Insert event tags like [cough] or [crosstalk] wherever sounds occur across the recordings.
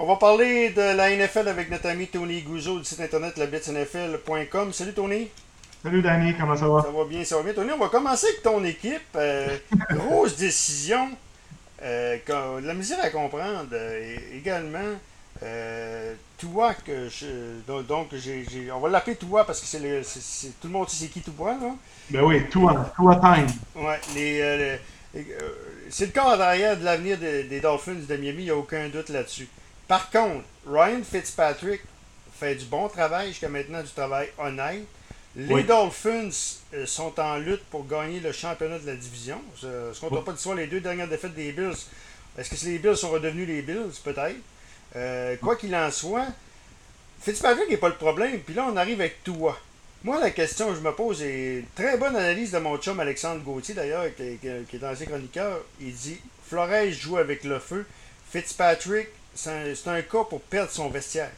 On va parler de la NFL avec notre ami Tony Gouzeau du site internet lablitznfl.com. Salut Tony. Salut Danny, comment ça va? Ça va bien, ça va bien. Tony, on va commencer avec ton équipe. Euh, [laughs] grosse décision. Euh, la misère à comprendre. Euh, également, euh, toi, que je, donc, j'ai, on va l'appeler toi parce que c'est, le, tout le monde sait c'est qui toi, là. Ben oui, toi, toi time. Ouais, les, c'est le cas derrière de l'avenir des Dolphins de Miami, il n'y a aucun doute là-dessus. Par contre, Ryan Fitzpatrick fait du bon travail jusqu'à maintenant, du travail honnête. Les Dolphins euh, sont en lutte pour gagner le championnat de la division. Est-ce qu'on ne pas d'histoire les deux dernières défaites des Bills? Est-ce que les Bills sont redevenus les Bills? Peut-être. Euh, quoi qu'il en soit, Fitzpatrick n'est pas le problème. Puis là, on arrive avec toi. Moi, la question que je me pose est très bonne analyse de mon chum Alexandre Gauthier, d'ailleurs, qui, qui, est ancien chroniqueur. Il dit Flores joue avec le feu. Fitzpatrick, c'est un, cas pour perdre son vestiaire.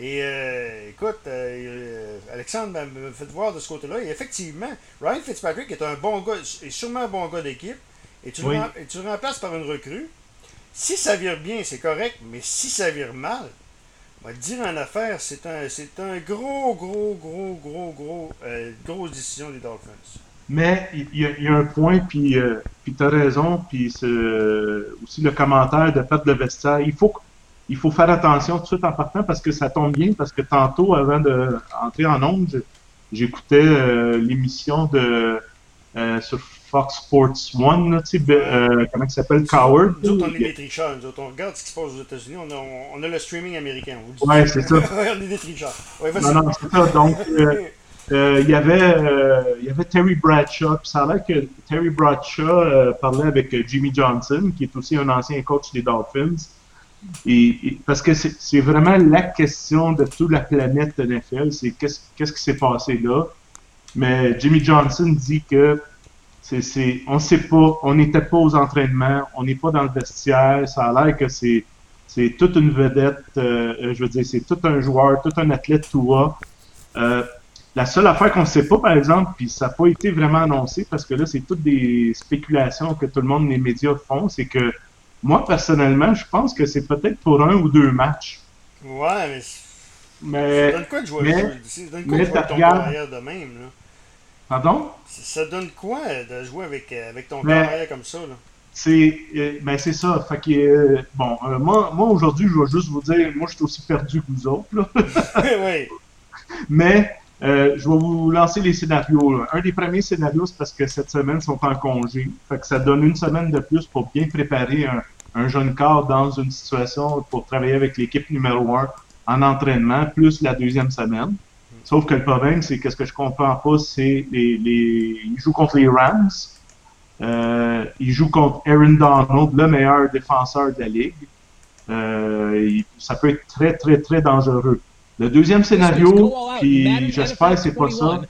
Et euh, écoute, euh, Alexandre m'a fait voir de ce côté-là. Et effectivement, Ryan Fitzpatrick est un bon gars, est sûrement un bon gars d'équipe. Et tu, le, remplaces par une recrue. Si ça vire bien, c'est correct. Mais si ça vire mal, on va te dire en affaire, c'est un, un gros, gros, gros, gros, gros, euh, grosse décision des Dolphins. Mais il y, a un point, puis, euh, puis tu as raison, puis c'est aussi le commentaire de perte de vestiaire. Il faut, il faut faire attention tout de suite en partant parce que ça tombe bien, parce que tantôt, avant d'entrer en onde, j'écoutais euh, l'émission de euh, sur Fox Sports One, tu sais, comment il s'appelle, Coward. Nous autres, on est des tricheurs. Nous autres, on regarde ce qui se passe aux États-Unis. On a, on a le streaming américain. Oui, c'est ça. [laughs] on est des tricheurs. non, non, c'est ça. Donc, [laughs] Euh, il, y avait, euh, il y avait Terry Bradshaw. Puis ça a l'air que Terry Bradshaw euh, parlait avec Jimmy Johnson, qui est aussi un ancien coach des Dolphins. Et, parce que c'est vraiment la question de toute la planète NFL, c'est qu'est-ce qu'est-ce qui s'est passé là. Mais Jimmy Johnson dit que c'est on ne sait pas, on n'était pas aux entraînements, on n'est pas dans le vestiaire. Ça a l'air que c'est toute une vedette. je veux dire, c'est tout un joueur, tout un athlète tout Euh, la seule affaire qu'on ne sait pas, par exemple, puis ça n'a pas été vraiment annoncé parce que là, c'est toutes des spéculations que tout le monde, les médias font, c'est que moi, personnellement, je pense que c'est peut-être pour un ou deux matchs. Ouais, mais. mais ça donne quoi de jouer, mais, ça donne quoi de jouer ton carrière de même, là? Pardon? Ça donne quoi de jouer avec, euh, avec ton carrière comme ça, là? C'est euh, ben c'est ça. Fait que, euh, bon, moi, moi aujourd'hui, je vais juste vous dire, moi, je suis aussi perdu que vous autres. Là. [laughs] oui. Mais euh, je vais vous lancer les scénarios. Un des premiers scénarios, c'est parce que cette semaine sont en congé. Fait que ça donne une semaine de plus pour bien préparer un, jeune corps dans une situation pour travailler avec l'équipe numéro un en entraînement, plus la deuxième semaine. Sauf que le problème, c'est que ce que je comprends pas, c'est les, les, ils jouent contre les Rams. Euh, ils jouent contre Aaron Donald, le meilleur défenseur de la ligue. Euh, ça peut être très, très, très dangereux. Le deuxième scénario, puis j'espère que c'est pas ça,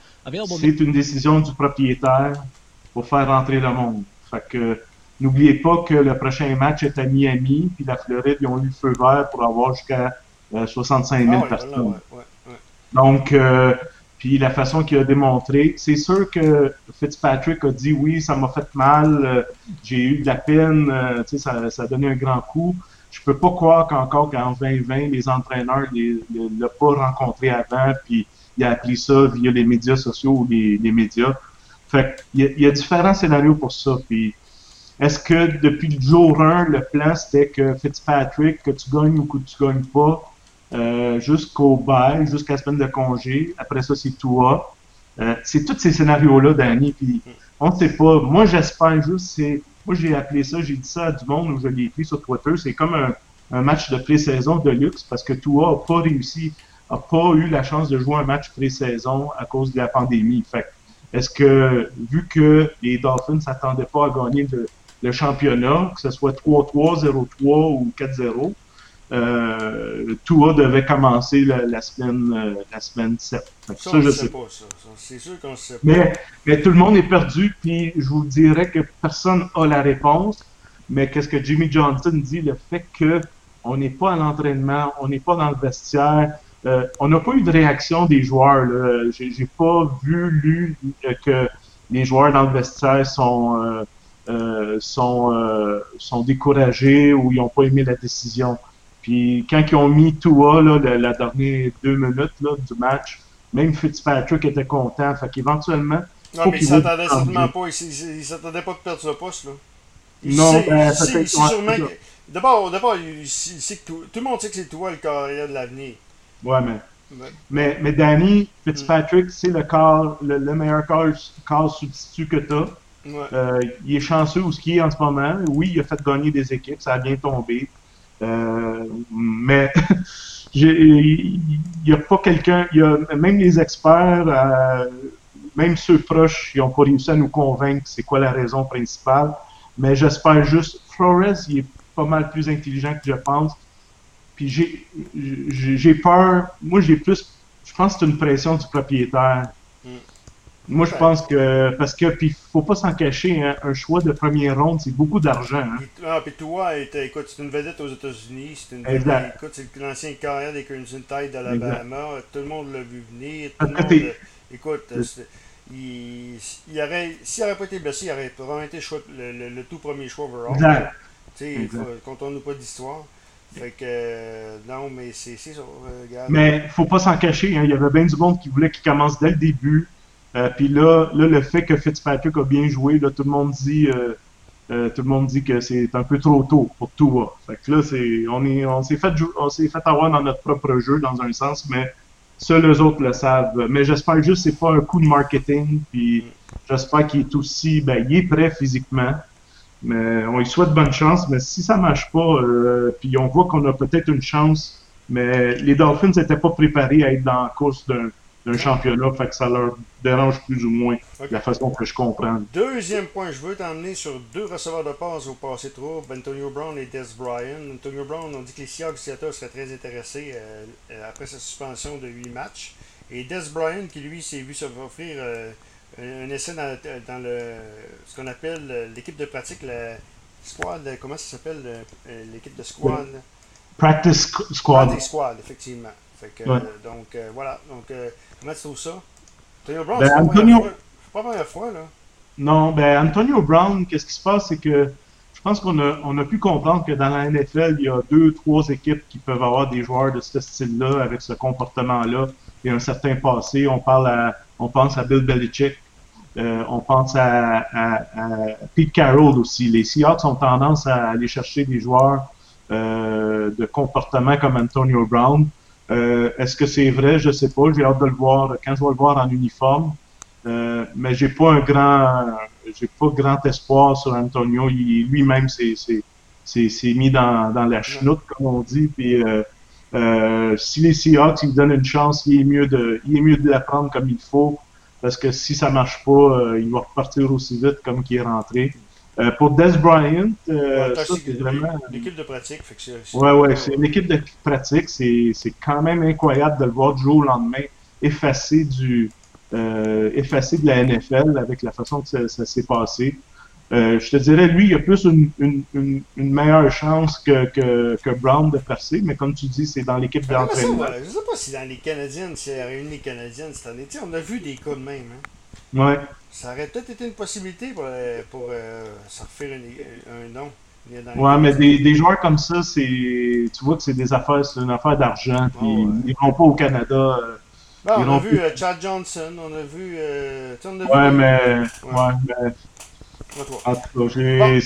c'est une décision du propriétaire pour faire rentrer le monde. Fait que n'oubliez pas que le prochain match est à Miami, puis la Floride, ils ont eu le feu vert pour avoir jusqu'à 65 000 personnes. Donc, euh, puis la façon qu'il a démontré, c'est sûr que Fitzpatrick a dit oui, ça m'a fait mal, euh, j'ai eu de la peine, euh, tu sais, ça, ça a donné un grand coup je peux pas croire qu'encore qu'en 2020, les entraîneurs ne l'ont pas rencontré avant, puis il a appris ça via les médias sociaux ou les, médias. Fait il y, a, il y, a, différents scénarios pour ça. Puis, est-ce que depuis le jour 1, le plan c'était que Fitzpatrick, que tu gagnes ou que tu gagnes pas, euh, jusqu'au bail, jusqu'à la semaine de congé, après ça c'est toi. Euh, c'est tous ces scénarios-là, Danny, puis on ne sait pas. Moi, j'espère juste, c'est moi, j'ai appelé ça, j'ai dit ça à du monde où je l'ai écrit sur Twitter. C'est comme un, match de pré-saison de luxe parce que Tua n'a pas réussi, n'a pas eu la chance de jouer un match pré-saison à cause de la pandémie. Fait est-ce que, vu que les Dolphins ne s'attendaient pas à gagner le championnat, que ce soit 3-3, 0-3 ou 4-0, euh, Tua devait commencer la, semaine, euh, la semaine 7. Ça, je sais pas. Ça. C'est sûr qu'on sait pas. Mais, mais, tout le monde est perdu, puis je vous dirais que personne n'a la réponse. Mais qu'est-ce que Jimmy Johnson dit? Le fait qu'on n'est pas à l'entraînement, on n'est pas dans le vestiaire, euh, on n'a pas eu de réaction des joueurs. J'ai pas vu, lu que les joueurs dans le vestiaire sont, euh, sont, sont découragés ou ils n'ont pas aimé la décision. Puis quand ils ont mis Tua, là, la, dernière deux minutes là, du match, même Fitzpatrick était content. Fait qu'éventuellement. Non, mais il s'attendait certainement pas. Il, s'attendait pas de perdre ce poste, là. non, ben, peut-être. sûrement D'abord, d'abord, tout, le monde sait que c'est toi le carrière de l'avenir. Ouais, mais. Mais, mais Danny Fitzpatrick, c'est le, corps, le, meilleur corps, substitut que tu as. Euh, il est chanceux où ce qu'il est en ce moment. Oui, il a fait gagner des équipes, ça a bien tombé. Euh, mais [laughs] il n'y a pas quelqu'un, même les experts, euh, même ceux proches, ils n'ont pas réussi à nous convaincre c'est quoi la raison principale. Mais j'espère juste, Flores, il est pas mal plus intelligent que je pense. Puis j'ai peur, moi j'ai plus, je pense que c'est une pression du propriétaire. Moi, je pense que. Parce que, puis, faut pas s'en cacher, hein, un choix de première ronde, c'est beaucoup d'argent. Hein. Ah, puis toi, écoute, c'est une vedette aux États-Unis. C'est une vedette, écoute, c'est l'ancien carrière des Crimson Tide d'Alabama. Tout le monde l'a vu venir. Tout le monde, écoute, il, il aurait, s'il n'aurait pas été blessé, il aurait vraiment été le, le, tout premier choix overall. Exact. Tu sais, comptons-nous pas d'histoire. Fait que, euh, non, mais c'est ça. Euh, mais faut pas s'en cacher, hein, il y avait bien du monde qui voulait qu'il commence dès le début. Euh, puis là, là, le fait que Fitzpatrick a bien joué, là, tout le monde dit, euh, euh, tout le monde dit que c'est un peu trop tôt pour tout. Fait que là, c'est, on est, on s'est fait, on s'est fait avoir dans notre propre jeu dans un sens, mais seuls les autres le savent. Mais j'espère juste que c'est pas un coup de marketing. Puis j'espère qu'il est aussi, ben, il est prêt physiquement. Mais on lui souhaite bonne chance. Mais si ça marche pas, puis on voit qu'on a peut-être une chance, mais les Dolphins n'étaient pas préparés à être dans la course d'un d'un championnat, fait que ça leur dérange plus ou moins la façon que je comprends. Deuxième point, je veux t'emmener sur deux receveurs de passe au passé trop, Antonio Brown et Des Bryant. Antonio Brown, on dit que les Seahawks Seattle seraient très intéressés euh, après sa suspension de 8 matchs. Et Des Bryant, qui lui s'est vu s'offrir euh, un essai dans, le, ce qu'on appelle euh, l'équipe de pratique, la squad, comment ça s'appelle l'équipe de squad? Practice squad. Practice squad, effectivement. Fait que, donc voilà. Donc, Comment tu trouves ça? Antonio Brown, ben, c'est Antonio... pas, la première fois, là. Non, ben Antonio Brown, qu'est-ce qui se passe, c'est que je pense qu'on a, on a pu comprendre que dans la NFL, il y a deux, trois équipes qui peuvent avoir des joueurs de ce style-là, avec ce comportement-là, et un certain passé. On parle à, on pense à Bill Belichick, euh, on pense à, à, Pete Carroll aussi. Les Seahawks ont tendance à aller chercher des joueurs euh, de comportement comme Antonio Brown. Euh, est-ce que c'est vrai? Je sais pas. J'ai hâte de le voir quand je vais le voir en uniforme. Euh, mais j'ai pas un grand, j'ai pas grand espoir sur Antonio. Lui-même s'est mis dans, dans la chenoute, comme on dit. Puis euh, si les Seahawks ils donnent une chance, il est mieux de, il est mieux de la prendre comme il faut. Parce que si ça marche pas, il va repartir aussi vite comme qu'il est rentré. Euh, pour Des Bryant, euh, c'est vraiment. Une équipe de pratique. Fait que ouais, ouais, c'est une équipe de pratique. C'est quand même incroyable de le voir du jour au lendemain effacé, du, euh, effacé de la NFL avec la façon que ça, s'est passé. Je te dirais, lui, il a plus une, une, une, meilleure chance que, que, que, Brown de percer, mais comme tu dis, c'est dans l'équipe d'entraînement. Je ne sais pas si dans les Canadiennes, s'il y a réuni les Canadiennes cette année. on a vu des cas de même. Hein. Ouais. Ça aurait peut-être été une possibilité pour, euh, pour euh, refaire un nom. Ouais, mais des, des, joueurs comme ça, c'est tu vois que c'est des affaires, c'est une affaire d'argent. Puis Ils ne vont pas au Canada. Euh, ben, on a vu euh, Chad Johnson, on a vu. Euh, on a ouais, vu, mais. Ouais, mais. En tout cas, j'ai.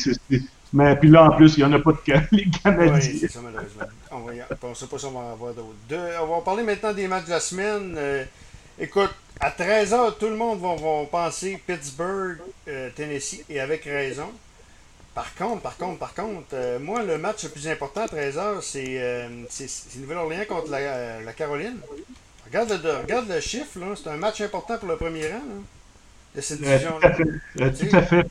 Mais puis là, en plus, il n'y en a pas de [laughs] les Canadiens. Oui, c'est ça, malheureusement. On ne sait pas si on va en avoir d'autres. On va parler maintenant des matchs de la semaine. Écoute, à 13h, tout le monde va, penser Pittsburgh, euh, Tennessee, et avec raison. Par contre, par contre, par contre, euh, moi, le match le plus important à 13h, euh, c'est Nouvelle-Orléans contre la, Caroline. Regarde le, regarde le chiffre, là. C'est un match important pour le premier rang de cette division -là. tout à fait.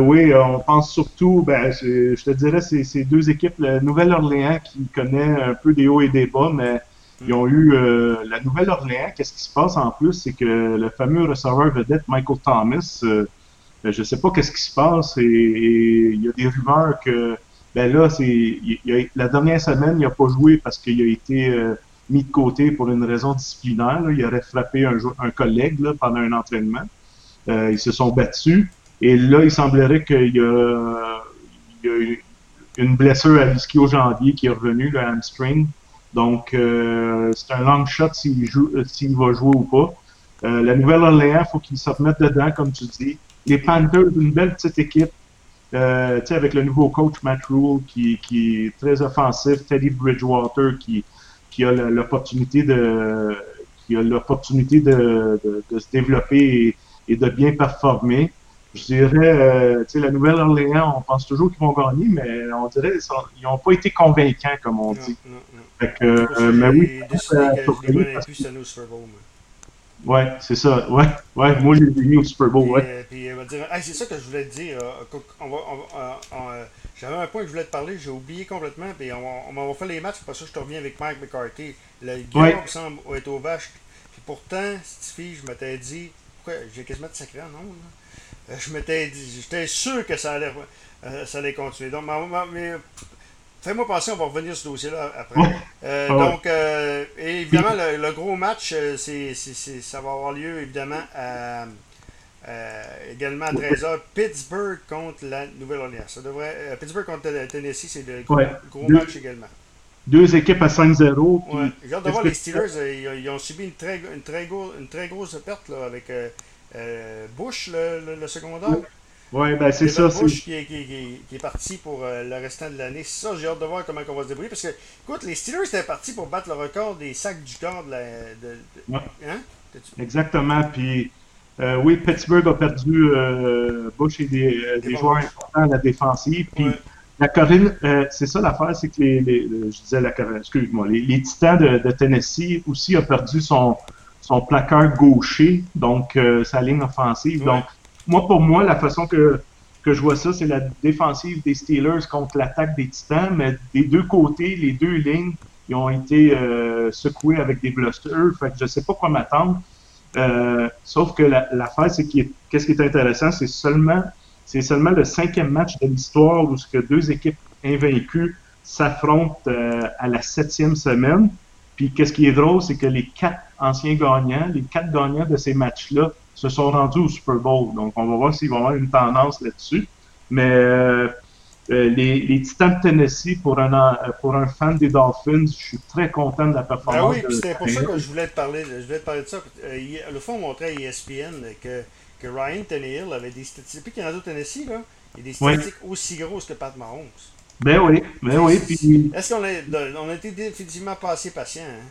oui, on pense surtout, ben, je, te dirais, c'est ces deux équipes, la Nouvelle-Orléans qui connaît un peu des hauts et des bas, mais ils ont eu euh, la Nouvelle-Orléans. Qu'est-ce qui se passe en plus, c'est que le fameux receveur vedette Michael Thomas, euh, ben, je ne sais pas qu'est-ce qui se passe et il y a des rumeurs que ben là, c'est la dernière semaine, il n'a pas joué parce qu'il a été euh, mis de côté pour une raison disciplinaire. Il aurait frappé un, un collègue pendant un entraînement. ils se sont battus et là, il semblerait qu'il y a, une blessure à l'ischio-jambier qui est revenue, le hamstring. Donc, c'est un long shot s'il va jouer ou pas. la Nouvelle-Orléans, il faut qu'il se remette dedans, comme tu dis. Les Panthers, une belle petite équipe. Euh, avec le nouveau coach Matt Rule qui, est très offensif, Teddy Bridgewater qui, a l'opportunité de qui a l'opportunité de, se développer et, de bien performer. Je dirais, euh, la Nouvelle-Orléans, on pense toujours qu'ils vont gagner, mais on dirait qu'ils n'ont pas été convaincants, comme on dit. Non, non. Fait que, euh, mais oui, Ouais, c'est ça. Ouais, ouais. Moi, j'ai mis au Super Bowl. ouais. puis va dire, c'est ça que je voulais te dire. On va, on, j'avais un point que je voulais te parler, j'ai oublié complètement. Puis on, on, va faire les matchs, pour ça je te reviens avec Mike McCarthy. Le gars qui semble être aux vaches. Puis pourtant, cette fille, je m'étais dit, pourquoi j'ai quasiment de sacré non là. Je m'étais dit, j'étais sûr que ça allait, ça allait continuer. Donc, mais, Fais-moi penser, on va revenir sur ce dossier-là après. Euh, ah donc, euh, évidemment, le, gros match, euh, c'est, ça va avoir lieu évidemment également à 13h. Pittsburgh contre la Nouvelle-Orléans. Ça devrait, Pittsburgh contre Tennessee, c'est le gros, match également. Deux équipes à 5-0. Ouais. J'ai hâte de voir les Steelers. Ils, ont subi une très, une très, une très grosse perte là, avec Bush, le, le secondaire? Oui, ben c'est ça. Bush qui est, qui, qui est, parti pour euh, le restant de l'année. Ça, j'ai hâte de voir comment on va se débrouiller. Parce que, écoute, les Steelers étaient partis pour battre le record des sacs du corps de la. De, hein? Exactement. Puis, euh, oui, Pittsburgh a perdu euh, Bush et des, des joueurs importants à la défensive. Puis, la Corinne, c'est ça l'affaire, c'est que les, les, je disais la Corinne, excuse-moi, les, les, Titans de, de, Tennessee aussi ont perdu son, son placard gaucher, donc sa ligne offensive. Donc, moi, pour moi, la façon que, que je vois ça, c'est la défensive des Steelers contre l'attaque des Titans, mais des deux côtés, les deux lignes, ils ont été euh, secoués avec des blusters. Fait que je sais pas quoi m'attendre. Euh, sauf que l'affaire, c'est qu'est-ce qui est intéressant, c'est seulement c'est seulement le cinquième match de l'histoire où ce que deux équipes invaincues s'affrontent euh, à la septième semaine. Puis qu'est-ce qui est drôle, c'est que les quatre anciens gagnants, les quatre gagnants de ces matchs-là, se sont rendus au Super Bowl. Donc, on va voir s'il va y avoir une tendance là-dessus. Mais euh, euh, les, les, Titans de Tennessee, pour un, euh, pour un fan des Dolphins, je suis très content de la performance. Ben oui, c'était pour ça que je voulais te parler, je voulais te parler de ça. le fond montrait à ESPN que, que Ryan Tannehill avait des statistiques. Depuis qu'il y en a d'autres Tennessee, là, il y a des statistiques aussi grosses que Pat Mahomes. Ben oui, ben oui. Puis... Est-ce qu'on a, on a été définitivement pas assez patient? Hein?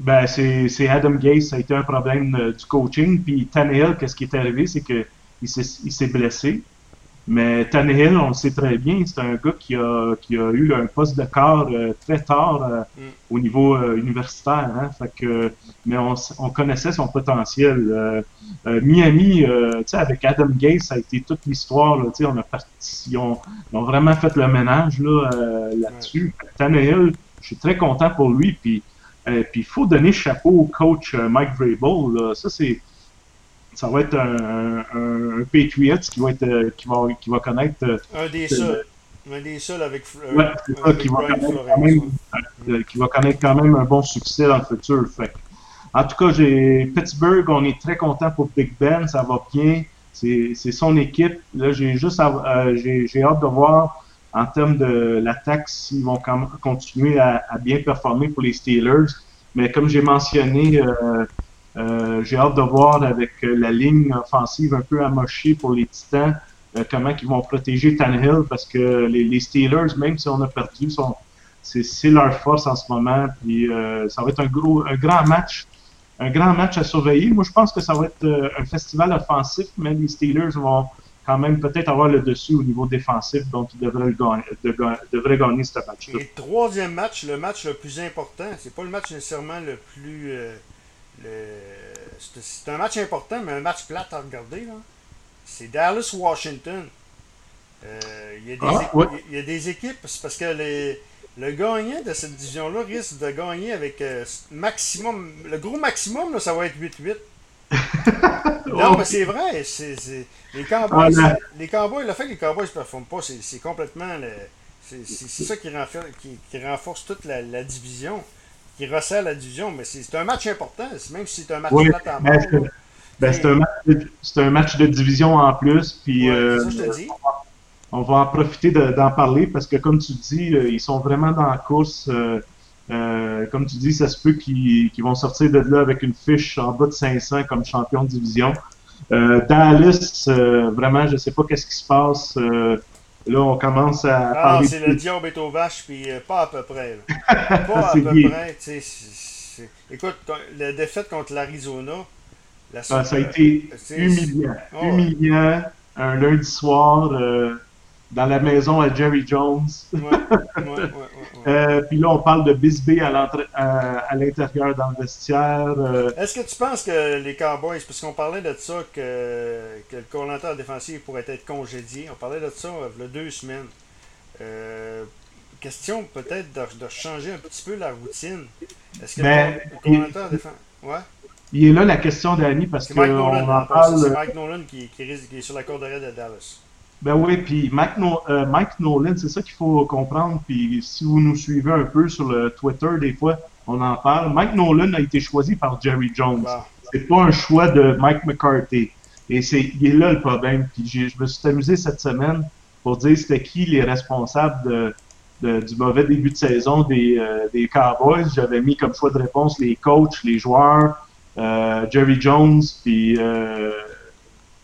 Ben, c'est Adam Gase, ça a été un problème euh, du coaching. Puis Tannehill, qu'est-ce qui est arrivé, c'est qu'il s'est blessé. Mais Tannehill, on le sait très bien, c'est un gars qui a, qui a eu un poste de corps euh, très tard euh, mm. au niveau universitaire. Hein, fait que, mais on, on, connaissait son potentiel. Miami, avec Adam Gase, ça a été toute l'histoire. On a parti, ont, ont, vraiment fait le ménage là-dessus. Là Tannehill, je suis très content pour lui. Puis euh, puis il faut donner chapeau au coach euh, Mike Vrabel. Ça, c'est. Ça va être un, un, Patriots qui va, être, euh, qui, va, qui va connaître. un des seuls. Un des seuls avec. ouais, ça, qui va, même, qui va connaître quand même un bon succès dans le futur. Fait. En tout cas, j'ai Pittsburgh, on est très content pour Big Ben, ça va bien. C'est son équipe. Là, j'ai juste j'ai hâte de voir en termes de l'attaque, s'ils vont continuer à, bien performer pour les Steelers. Mais comme j'ai mentionné, euh, euh, j'ai hâte de voir avec la ligne offensive un peu amochée pour les Titans, euh, comment ils vont protéger Tannehill, parce que les, Steelers, même si on a perdu, sont, c'est, leur force en ce moment. Puis ça va être un gros, un grand match, un grand match à surveiller. Moi, je pense que ça va être un festival offensif, mais les Steelers vont quand même peut-être avoir le dessus au niveau défensif, donc il devrait, gagner, devrait gagner ce match-là. Et troisième match, le match le plus important, c'est pas le match nécessairement le plus. Euh, c'est un match important, mais un match plate à regarder. C'est Dallas-Washington. Euh, il, ah, y a des équipes, parce que les, le gagnant de cette division-là risque de gagner avec euh, maximum. Le gros maximum, ça va être 8-8. [laughs] [laughs] non, mais c'est vrai. les Cowboys, ah, les Cowboys, le fait que les Cowboys ne performent pas, c'est complètement. C'est ça qui renforce, qui, renforce toute la, division, qui resserre la division. Mais c'est un match important, même si c'est un match oui, en ben, c'est un, un, match de division en plus. Puis, euh, ça, je te dis. on va en profiter d'en parler parce que, comme tu dis, ils sont vraiment dans la course. Comme tu dis, ça se peut qu'ils vont sortir de là avec une fiche en bas de 500 comme champion de division. Dallas, vraiment, je ne sais pas qu'est-ce qui se passe. Là, on commence à. Ah, c'est le diable est aux vaches, puis pas à peu près. [laughs] Pas à peu près. Écoute, la défaite contre l'Arizona. ça a été humiliant. Oh, humiliant. Un lundi soir. Euh, dans la maison à Jerry Jones. [laughs] Euh, puis là, on parle de Bisbee à l'intérieur dans le vestiaire. Euh. Est-ce que tu penses que les Cowboys, parce qu'on parlait de ça, que, que le coordinateur défensif pourrait être congédié, on parlait de ça il y a deux semaines. Euh, question peut-être de, changer un petit peu la routine. Est-ce que ben, le, coordinateur défensif. Ouais? Il est là la question d'Annie parce Nolan, en parle... C'est Mike Nolan qui, qui, qui, est sur la corde de Dallas. Ben oui, puis Mike, euh, Mike, Nolan, c'est ça qu'il faut comprendre. Puis si vous nous suivez un peu sur le Twitter, des fois, on en parle. Mike Nolan a été choisi par Jerry Jones. C'est pas un choix de Mike McCarthy. Et c'est, il est là le problème. Puis je me suis amusé cette semaine pour dire c'était qui les responsables de, du mauvais début de saison des, euh, des Cowboys. J'avais mis comme choix de réponse les coachs, les joueurs, euh, Jerry Jones, puis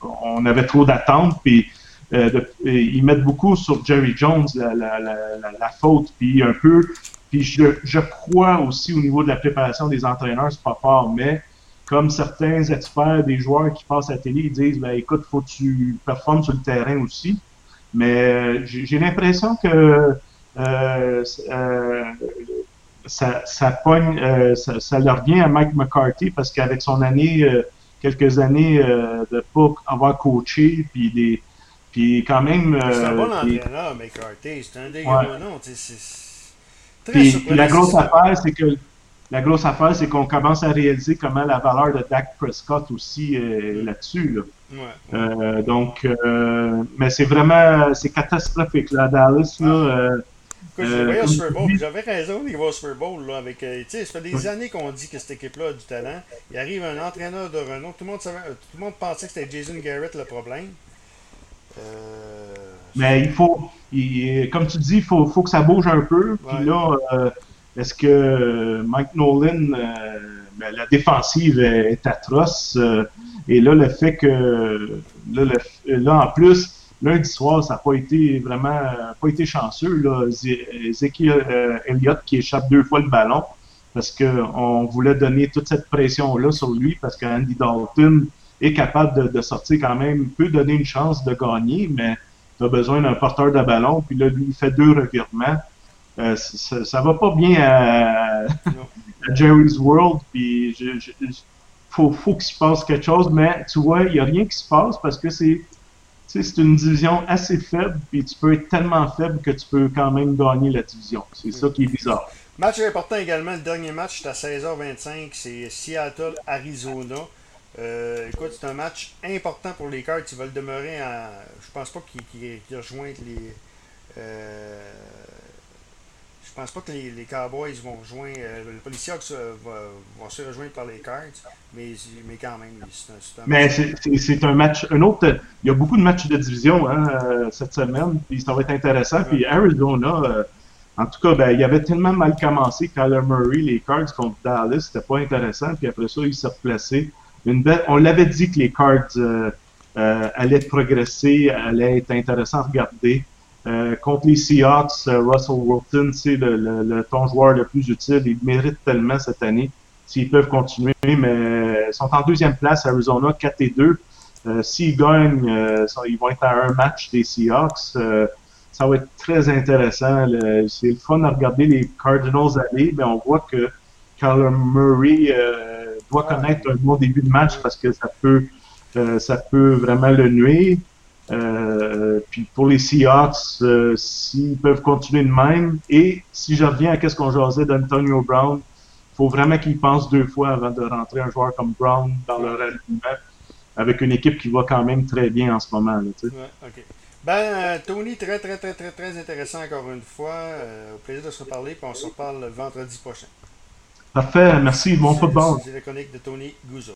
on avait trop d'attentes. Puis euh, ils mettent beaucoup sur Jerry Jones la, la, la, faute, puis un peu. Puis je, je crois aussi au niveau de la préparation des entraîneurs, c'est pas fort, mais comme certains experts des joueurs qui passent à la télé, ils disent ben écoute, faut que tu performes sur le terrain aussi. Mais euh, j'ai l'impression que euh, ça, ça pogne, euh, ça, ça, leur vient à Mike McCarthy parce qu'avec son année, quelques années de pas avoir coaché, puis des, puis quand même. c'est un bon euh, entraîneur, McCarthy. C'est un des. Puis, la grosse affaire, c'est que la grosse affaire, c'est qu'on commence à réaliser comment la valeur de Dak Prescott aussi est là-dessus. Là. Ouais, euh, donc, euh, mais c'est vraiment, c'est catastrophique là, Dallas. Là, euh, euh, Super Bowl. J'avais raison, au Super Bowl. Là, avec, euh, ça fait des années qu'on dit que cette équipe-là a du talent. Il arrive un entraîneur de renom. Tout le monde, savait, tout le monde pensait que c'était Jason Garrett le problème. Euh, Mais il faut, comme tu dis, il faut, faut, que ça bouge un peu. Puis là, euh, est-ce que Mike Nolan, euh, ben, la défensive est, atroce. et là, le fait que, là, en plus, lundi soir, ça n'a pas été vraiment pas été chanceux. Là. Ezekiel Elliott qui échappe deux fois le ballon parce qu'on voulait donner toute cette pression-là sur lui parce qu'Andy Dalton est capable de, sortir quand même, peut donner une chance de gagner, mais tu as besoin d'un porteur de ballon, puis là, lui, il fait deux revirements. Euh, ça, ça, va pas bien à, [laughs] Jerry's World, puis il faut, faut qu'il se passe quelque chose, mais tu vois, il n'y a rien qui se passe parce que c'est c'est une division assez faible, puis tu peux être tellement faible que tu peux quand même gagner la division. C'est ça qui est bizarre. Match important également, le dernier match, c'est à 16h25, c'est Seattle-Arizona. Euh, écoute, c'est un match important pour les Cards. Ils veulent demeurer en. Je pense pas qu'ils qu rejoignent les. Euh, je pense pas que les, les Cowboys vont rejoindre. Euh, le policier va, vont se rejoindre par les Cards, mais, mais quand même, c'est un, un, Mais c'est un match. Un autre. Il y a beaucoup de matchs de division hein, cette semaine, puis ça va être intéressant. Puis Arizona. En tout cas, ben, il avait tellement mal commencé, Kyler Murray, les Cards contre Dallas, c'était pas intéressant. Puis après ça, il s'est replacé on l'avait dit que les cards euh, euh, allaient progresser, allaient être intéressants à regarder. Euh, contre les Seahawks, Russell Wilson, c'est le, ton joueur le plus utile. Il mérite tellement cette année s'ils peuvent continuer, mais ils sont en deuxième place, Arizona 4 et 2. s'ils gagnent, ils vont être à un match des Seahawks. ça va être très intéressant. C'est le fun de regarder les Cardinals aller, mais on voit que Kyler Murray doit connaître un bon début de match parce que ça peut, euh, ça peut vraiment le nuire. Euh, puis pour les Seahawks, euh, s'ils peuvent continuer de même, et si je reviens à ce qu'on jasait d'Antonio Brown, il faut vraiment qu'ils pensent deux fois avant de rentrer un joueur comme Brown dans leur alignement, avec une équipe qui va quand même très bien en ce moment. ouais, Ben, Tony, très, très, très, très, très intéressant encore une fois. au plaisir de se reparler, puis on se reparle le vendredi prochain. Parfait, merci. Bon football. C'est la chronique de Tony Gouzeau.